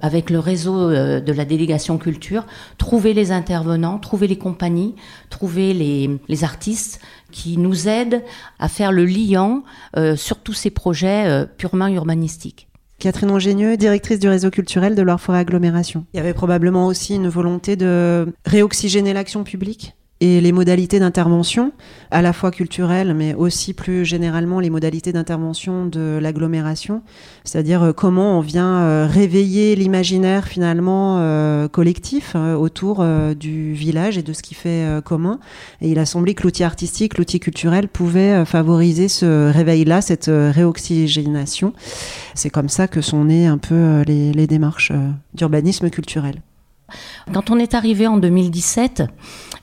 avec le réseau euh, de la délégation culture, trouver les intervenants, trouver les compagnies, trouver les, artistes qui nous aident à faire le liant euh, sur tous ces projets euh, purement urbanistiques. Catherine Ongénieux, directrice du réseau culturel de leur forêt agglomération. Il y avait probablement aussi une volonté de réoxygéner l'action publique? Et les modalités d'intervention, à la fois culturelles, mais aussi plus généralement les modalités d'intervention de l'agglomération, c'est-à-dire euh, comment on vient euh, réveiller l'imaginaire finalement euh, collectif autour du village et de ce qui fait commun. Et il a semblé que l'outil artistique, l'outil culturel pouvait favoriser ce réveil-là, cette réoxygénation. C'est comme ça que sont nées un peu les, les démarches d'urbanisme culturel. Quand on est arrivé en 2017,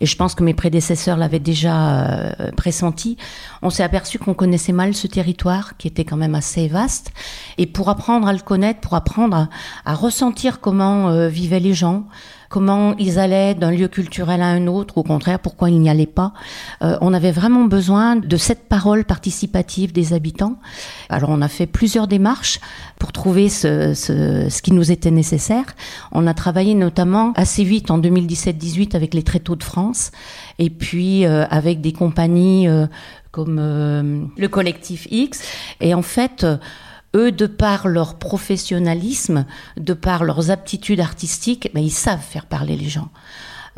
et je pense que mes prédécesseurs l'avaient déjà euh, pressenti, on s'est aperçu qu'on connaissait mal ce territoire qui était quand même assez vaste. Et pour apprendre à le connaître, pour apprendre à, ressentir comment euh, vivaient les gens, comment ils allaient d'un lieu culturel à un autre, ou au contraire, pourquoi ils n'y allaient pas. Euh, on avait vraiment besoin de cette parole participative des habitants. Alors on a fait plusieurs démarches pour trouver ce, ce, ce qui nous était nécessaire. On a travaillé notamment assez vite en 2017-18 avec les Tréteaux de France, et puis euh, avec des compagnies euh, comme le collectif X. Et en fait, eux, de par leur professionnalisme, de par leurs aptitudes artistiques, ben, ils savent faire parler les gens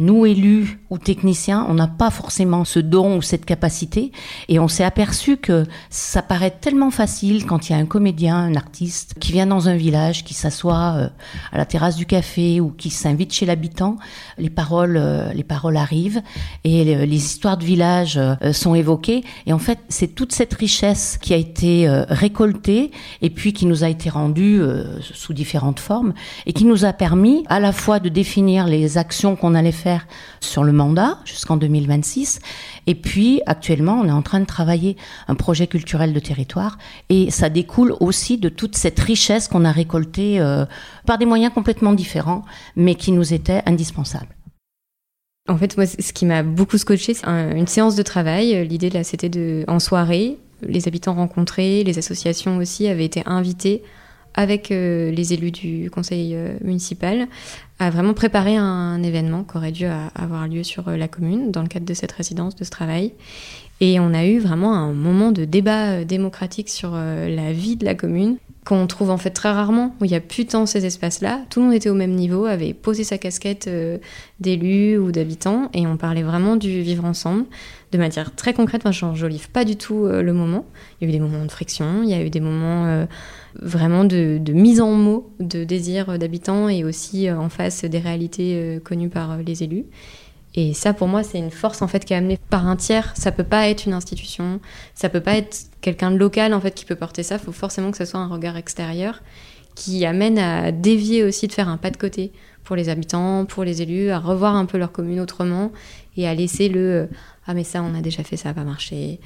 nous, élus ou techniciens, on n'a pas forcément ce don ou cette capacité. Et on s'est aperçu que ça paraît tellement facile quand il y a un comédien, un artiste qui vient dans un village, qui s'assoit euh, à la terrasse du café ou qui s'invite chez l'habitant. Les paroles, euh, les paroles arrivent et les, histoires de village euh, sont évoquées. Et en fait, c'est toute cette richesse qui a été récoltée et puis qui nous a été rendue sous différentes formes et qui nous a permis à la fois de définir les actions qu'on allait faire sur le mandat jusqu'en 2026. Et puis, actuellement, on est en train de travailler un projet culturel de territoire et ça découle aussi de toute cette richesse qu'on a récoltée euh, par des moyens complètement différents, mais qui nous étaient indispensables. En fait, moi, ce qui m'a beaucoup scotché, c'est une séance de travail. L'idée, là, c'était en soirée, les habitants rencontrés, les associations aussi avaient été invités avec euh, les élus du conseil euh, municipal à vraiment préparer un, événement qui aurait dû avoir lieu sur euh, la commune dans le cadre de cette résidence, de ce travail. Et on a eu vraiment un moment de débat démocratique sur la vie de la commune qu'on trouve en fait très rarement, où il n'y a plus tant ces espaces-là. Tout le monde était au même niveau, avait posé sa casquette d'élu ou d'habitant, et on parlait vraiment du vivre ensemble de manière très concrète. Enfin, je n'enjolive pas du tout le moment. Il y a eu des moments de friction, il y a eu des moments vraiment de, mise en mots de désirs d'habitants et aussi euh, en face des réalités euh, connues par euh, les élus. Et ça, pour moi, c'est une force en fait qui est amenée par un tiers. Ça peut pas être une institution, ça peut pas être quelqu'un de local en fait qui peut porter ça. Il faut forcément que ce soit un regard extérieur qui amène à dévier aussi, de faire un pas de côté pour les habitants, pour les élus, à revoir un peu leur commune autrement et à laisser le ah mais ça on a déjà fait, ça va pas marcher,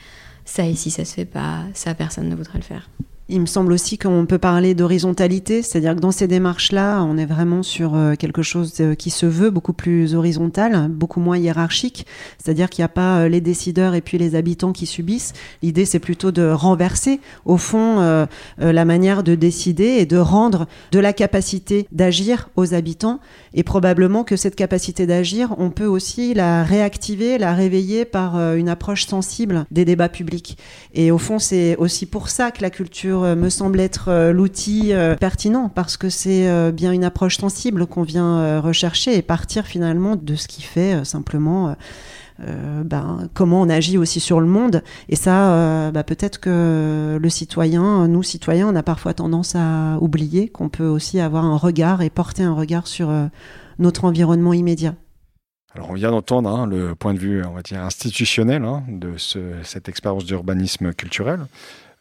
ça ici ça se fait pas, ça personne ne voudrait le faire. Il me semble aussi qu'on peut parler d'horizontalité, c'est-à-dire que dans ces démarches-là, on est vraiment sur euh, quelque chose euh, qui se veut beaucoup plus horizontal, beaucoup moins hiérarchique, c'est-à-dire qu'il n'y a pas euh, les décideurs et puis les habitants qui subissent. L'idée, c'est plutôt de renverser, au fond, la manière de décider et de rendre de la capacité d'agir aux habitants. Et probablement que cette capacité d'agir, on peut aussi la réactiver, la réveiller par une approche sensible des débats publics. Et au fond, c'est aussi pour ça que la culture euh, me semble être euh, l'outil euh, pertinent parce que c'est bien une approche sensible qu'on vient rechercher et partir finalement de ce qui fait simplement ben, comment on agit aussi sur le monde. Et ça, ben, peut-être que le citoyen, nous citoyens, on a parfois tendance à oublier qu'on peut aussi avoir un regard et porter un regard sur notre environnement immédiat. Alors on vient d'entendre hein, le point de vue, on va dire, institutionnel hein, de cette expérience d'urbanisme culturel.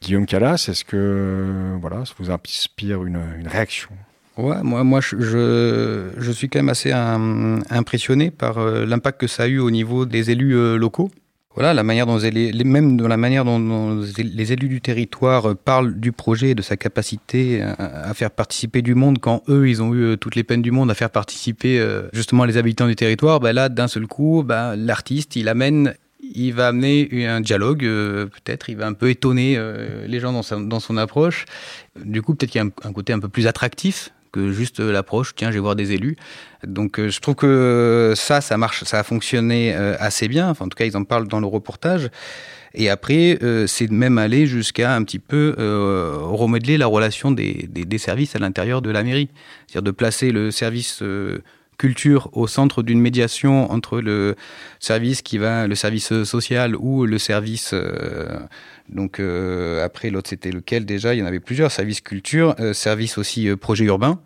Guillaume Calas, est-ce que voilà, ça vous inspire une, réaction? Ouais, moi, moi je, je, suis quand même assez impressionné par euh, l'impact que ça a eu au niveau des élus euh, locaux. Voilà, la manière dont même dans la manière dont, les élus du territoire euh, parlent du projet et de sa capacité à, faire participer du monde quand eux, ils ont eu toutes les peines du monde à faire participer justement les habitants du territoire, ben là, d'un seul coup, ben, l'artiste, il amène il va amener un dialogue, euh, peut-être, il va un peu étonner euh, les gens dans, son approche. Du coup, peut-être qu'il y a un, côté un peu plus attractif que juste l'approche, tiens, je vais voir des élus. Donc euh, je trouve que ça, ça marche, ça a fonctionné assez bien. En tout cas, ils en parlent dans le reportage. Et après, c'est même aller jusqu'à un petit peu remodeler la relation des services à l'intérieur de la mairie. C'est-à-dire de placer le service culture au centre d'une médiation entre le service qui va, le service social ou le service. Euh, donc euh, après l'autre c'était lequel déjà? Il y en avait plusieurs services culture, euh, service aussi euh, projet urbain.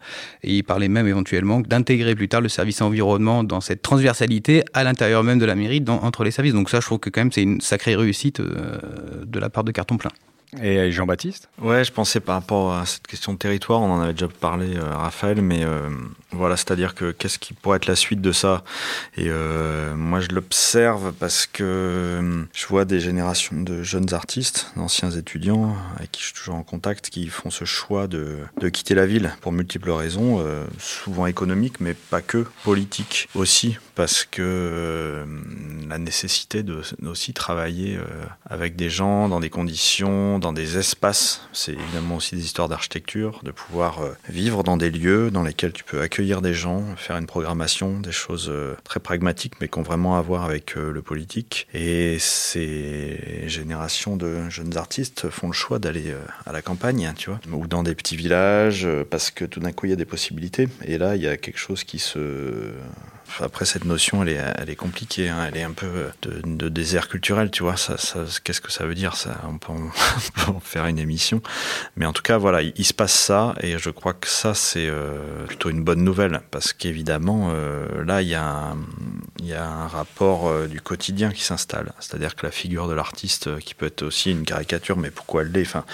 Et il parlait même éventuellement d'intégrer plus tard le service environnement dans cette transversalité à l'intérieur même de la mairie dans, entre les services. Donc ça, je trouve que quand même c'est une sacrée réussite de la part de Carton Plein. Et Jean-Baptiste? Ouais, je pensais par rapport à cette question de territoire, on en avait déjà parlé, euh, Raphaël, mais euh, voilà, c'est-à-dire que qu'est-ce qui pourrait être la suite de ça? Et euh, moi, je l'observe parce que je vois des générations de jeunes artistes, d'anciens étudiants, avec qui je suis toujours en contact, qui font ce choix de, de quitter la ville pour multiples raisons, souvent économiques, mais pas que, politiques aussi, parce que la nécessité de aussi travailler avec des gens dans des conditions dans des espaces. C'est évidemment aussi des histoires d'architecture, de pouvoir euh, vivre dans des lieux dans lesquels tu peux accueillir des gens, faire une programmation, des choses euh, très pragmatiques mais qui ont vraiment à voir avec euh, le politique. Et ces générations de jeunes artistes font le choix d'aller à la campagne, tu vois, ou dans des petits villages parce que tout d'un coup il y a des possibilités. Et là il y a quelque chose qui se après, cette notion, elle est, elle est compliquée. Hein. Elle est un peu de, de, désert culturel, tu vois. Qu'est-ce que ça veut dire on peut, en, faire une émission. Mais en tout cas, voilà, il, se passe ça. Et je crois que ça, c'est euh, plutôt une bonne nouvelle. Parce qu'évidemment, euh, là, il y, a un, y a un rapport euh, du quotidien qui s'installe. C'est-à-dire que la figure de l'artiste, qui peut être aussi une caricature, mais pourquoi elle l'est? Enfin,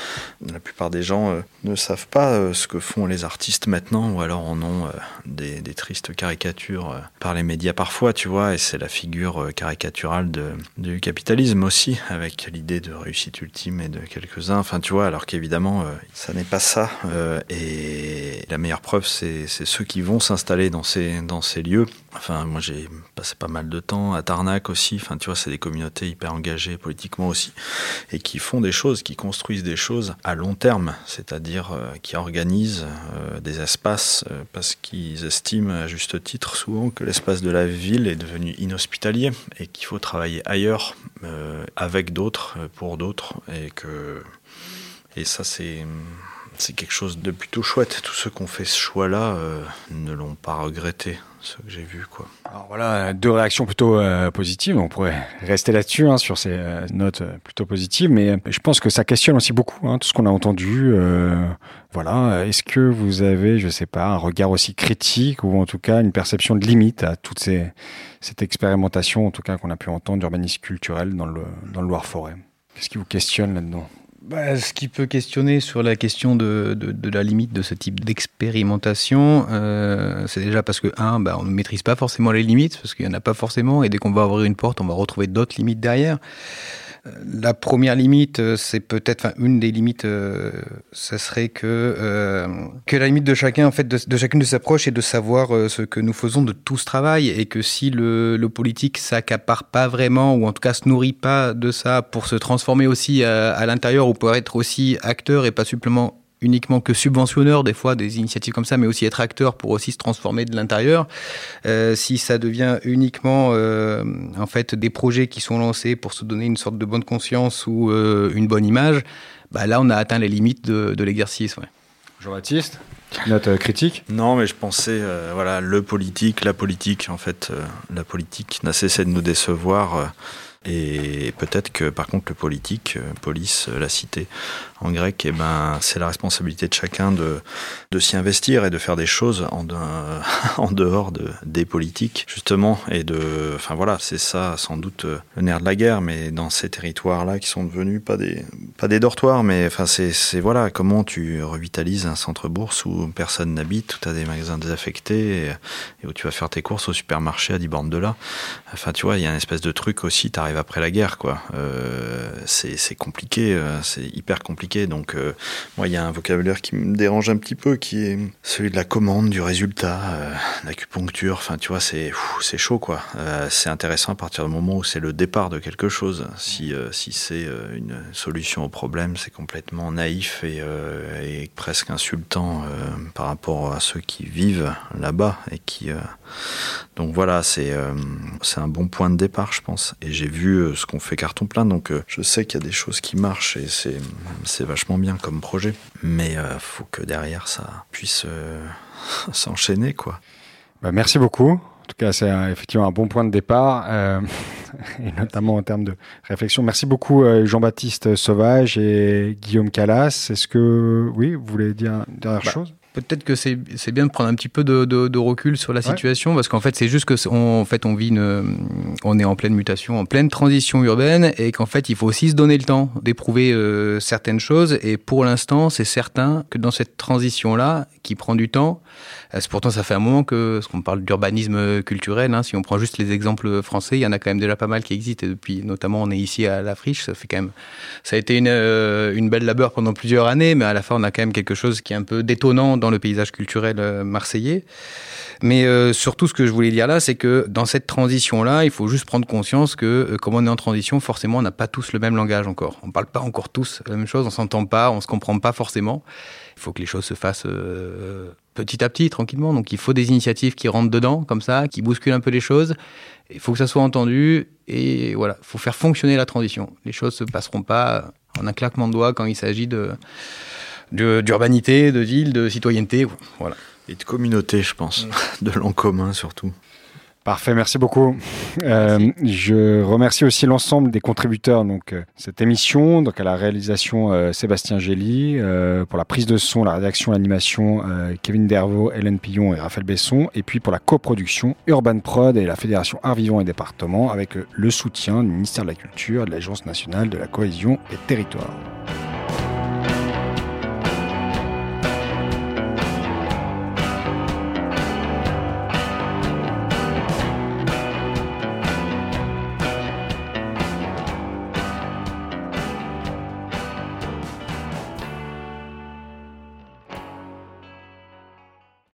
La plupart des gens ne savent pas ce que font les artistes maintenant, ou alors en ont des tristes caricatures par les médias parfois, tu vois, et c'est la figure euh, caricaturale de, du capitalisme aussi, avec l'idée de réussite ultime et de quelques-uns, enfin tu vois, alors qu'évidemment, euh, ça n'est pas ça. Euh, et la meilleure preuve, c'est ceux qui vont s'installer dans ces, dans ces lieux. Enfin, moi j'ai passé pas mal de temps à Tarnac aussi, enfin tu vois, c'est des communautés hyper engagées politiquement aussi, et qui font des choses, qui construisent des choses à long terme, c'est-à-dire qui organisent des espaces parce qu'ils estiment à juste titre souvent que les l'espace de la ville est devenu inhospitalier et qu'il faut travailler ailleurs euh, avec d'autres, euh, pour d'autres, et que et ça c'est c'est quelque chose de plutôt chouette. Tous ceux qui ont fait ce choix-là euh, ne l'ont pas regretté, ce que j'ai vu. Quoi. Alors voilà, deux réactions plutôt positives. On pourrait rester là-dessus, hein, sur ces notes plutôt positives, mais je pense que ça questionne aussi beaucoup hein, tout ce qu'on a entendu. Voilà, est-ce que vous avez, je sais pas, un regard aussi critique ou en tout cas une perception de limite à toute ces, cette expérimentation, en tout cas qu'on a pu entendre d'urbanisme culturel dans le, dans le Loire-Forêt Qu'est-ce qui vous questionne là-dedans? Bah, ce qui peut questionner sur la question de, de, de la limite de ce type d'expérimentation, euh, c'est déjà parce que, un, bah, on ne maîtrise pas forcément les limites, parce qu'il n'y en a pas forcément, et dès qu'on va ouvrir une porte, on va retrouver d'autres limites derrière. La première limite, euh, c'est peut-être, enfin, une des limites, euh, ça serait que euh, la limite de chacun, en fait, de, chacune de ses approches, est de savoir euh, ce que nous faisons de tout ce travail, et que si le, politique s'accapare pas vraiment, ou en tout cas se nourrit pas de ça pour se transformer aussi à l'intérieur, ou pour être aussi acteur et pas simplement uniquement que subventionneur des fois des initiatives comme ça, mais aussi être acteur pour aussi se transformer de l'intérieur. Euh, si ça devient uniquement euh, en fait des projets qui sont lancés pour se donner une sorte de bonne conscience ou euh, une bonne image, bah là on a atteint les limites de, de l'exercice. Ouais. Jean-Baptiste Note critique? Non, mais je pensais, euh, voilà, le politique, la politique, en fait, euh, la politique n'a cessé de nous décevoir. Euh, et peut-être que par contre le politique, police, la cité, en grec, eh ben, c'est la responsabilité de chacun de, de s'y investir et de faire des choses en, en dehors de, des politiques, justement. Et de, enfin voilà, c'est ça sans doute le nerf de la guerre, mais dans ces territoires-là qui sont devenus pas des, pas des dortoirs, mais enfin c'est, voilà, comment tu revitalises un centre-bourse où personne n'habite, où tu as des magasins désaffectés et, et, où tu vas faire tes courses au supermarché à 10 bornes de là. Enfin, tu vois, il y a une espèce de truc aussi, tu après la guerre, quoi. Euh, c'est, compliqué, euh, c'est hyper compliqué donc, euh, moi, il y a un vocabulaire qui me dérange un petit peu, qui est celui de la commande, du résultat, euh, l'acupuncture. Enfin, tu vois, c'est chaud, quoi. Euh, c'est intéressant à partir du moment où c'est le départ de quelque chose. Si, si c'est une solution au problème, c'est complètement naïf et, et presque insultant par rapport à ceux qui vivent là-bas et qui. donc voilà, c'est c'est un bon point de départ, je pense. Et j'ai vu ce qu'on fait carton plein, donc je sais qu'il y a des choses qui marchent et c'est c'est vachement bien comme projet. Mais euh, faut que derrière ça puisse euh, s'enchaîner, quoi. Bah, merci beaucoup. En tout cas, c'est effectivement un bon point de départ, euh, et notamment en termes de réflexion. Merci beaucoup euh, Jean-Baptiste Sauvage et Guillaume Calas. Est-ce que, oui, vous voulez dire une dernière Bah, chose? Peut-être que c'est c'est bien de prendre un petit peu de, de- de recul sur la situation parce qu'en fait c'est juste que on, en fait on vit une, on est en pleine mutation, en pleine transition urbaine et qu'en fait il faut aussi se donner le temps d'éprouver euh, certaines choses. Et pour l'instant c'est certain que dans cette transition là qui prend du temps, pourtant ça fait un moment que parce qu'on parle d'urbanisme culturel, hein, si on prend juste les exemples français, il y en a quand même déjà pas mal qui existent et depuis notamment on est ici à la friche, ça fait quand même ça a été une, euh, belle labeur pendant plusieurs années, mais à la fin, on a quand même quelque chose qui est un peu détonnant dans le paysage culturel euh, marseillais. Mais euh, surtout, ce que je voulais dire là, c'est que dans cette transition-là, il faut juste prendre conscience que, euh, comme on est en transition, forcément, on n'a pas tous le même langage encore. On parle pas encore tous la même chose, on s'entend pas, on se comprend pas forcément. Il faut que les choses se fassent euh, petit à petit, tranquillement. Donc, il faut des initiatives qui rentrent dedans, comme ça, qui bousculent un peu les choses. Il faut que ça soit entendu et voilà, il faut faire fonctionner la transition. Les choses se passeront pas en un claquement de doigts quand il s'agit de de- d'urbanité, de, ville, de citoyenneté, voilà. Et de communauté, je pense. De l'en commun surtout. Parfait, merci beaucoup. Euh, je remercie aussi l'ensemble des contributeurs donc euh, cette émission, donc à la réalisation euh, Sébastien Gély, euh, pour la prise de son, la rédaction, l'animation Kevin Dervaux, Hélène Pillon et Raphaël Besson, et puis pour la coproduction Urban Prod et la Fédération Art Vivant et Département avec le soutien du ministère de la Culture, de l'Agence nationale de la cohésion et territoire.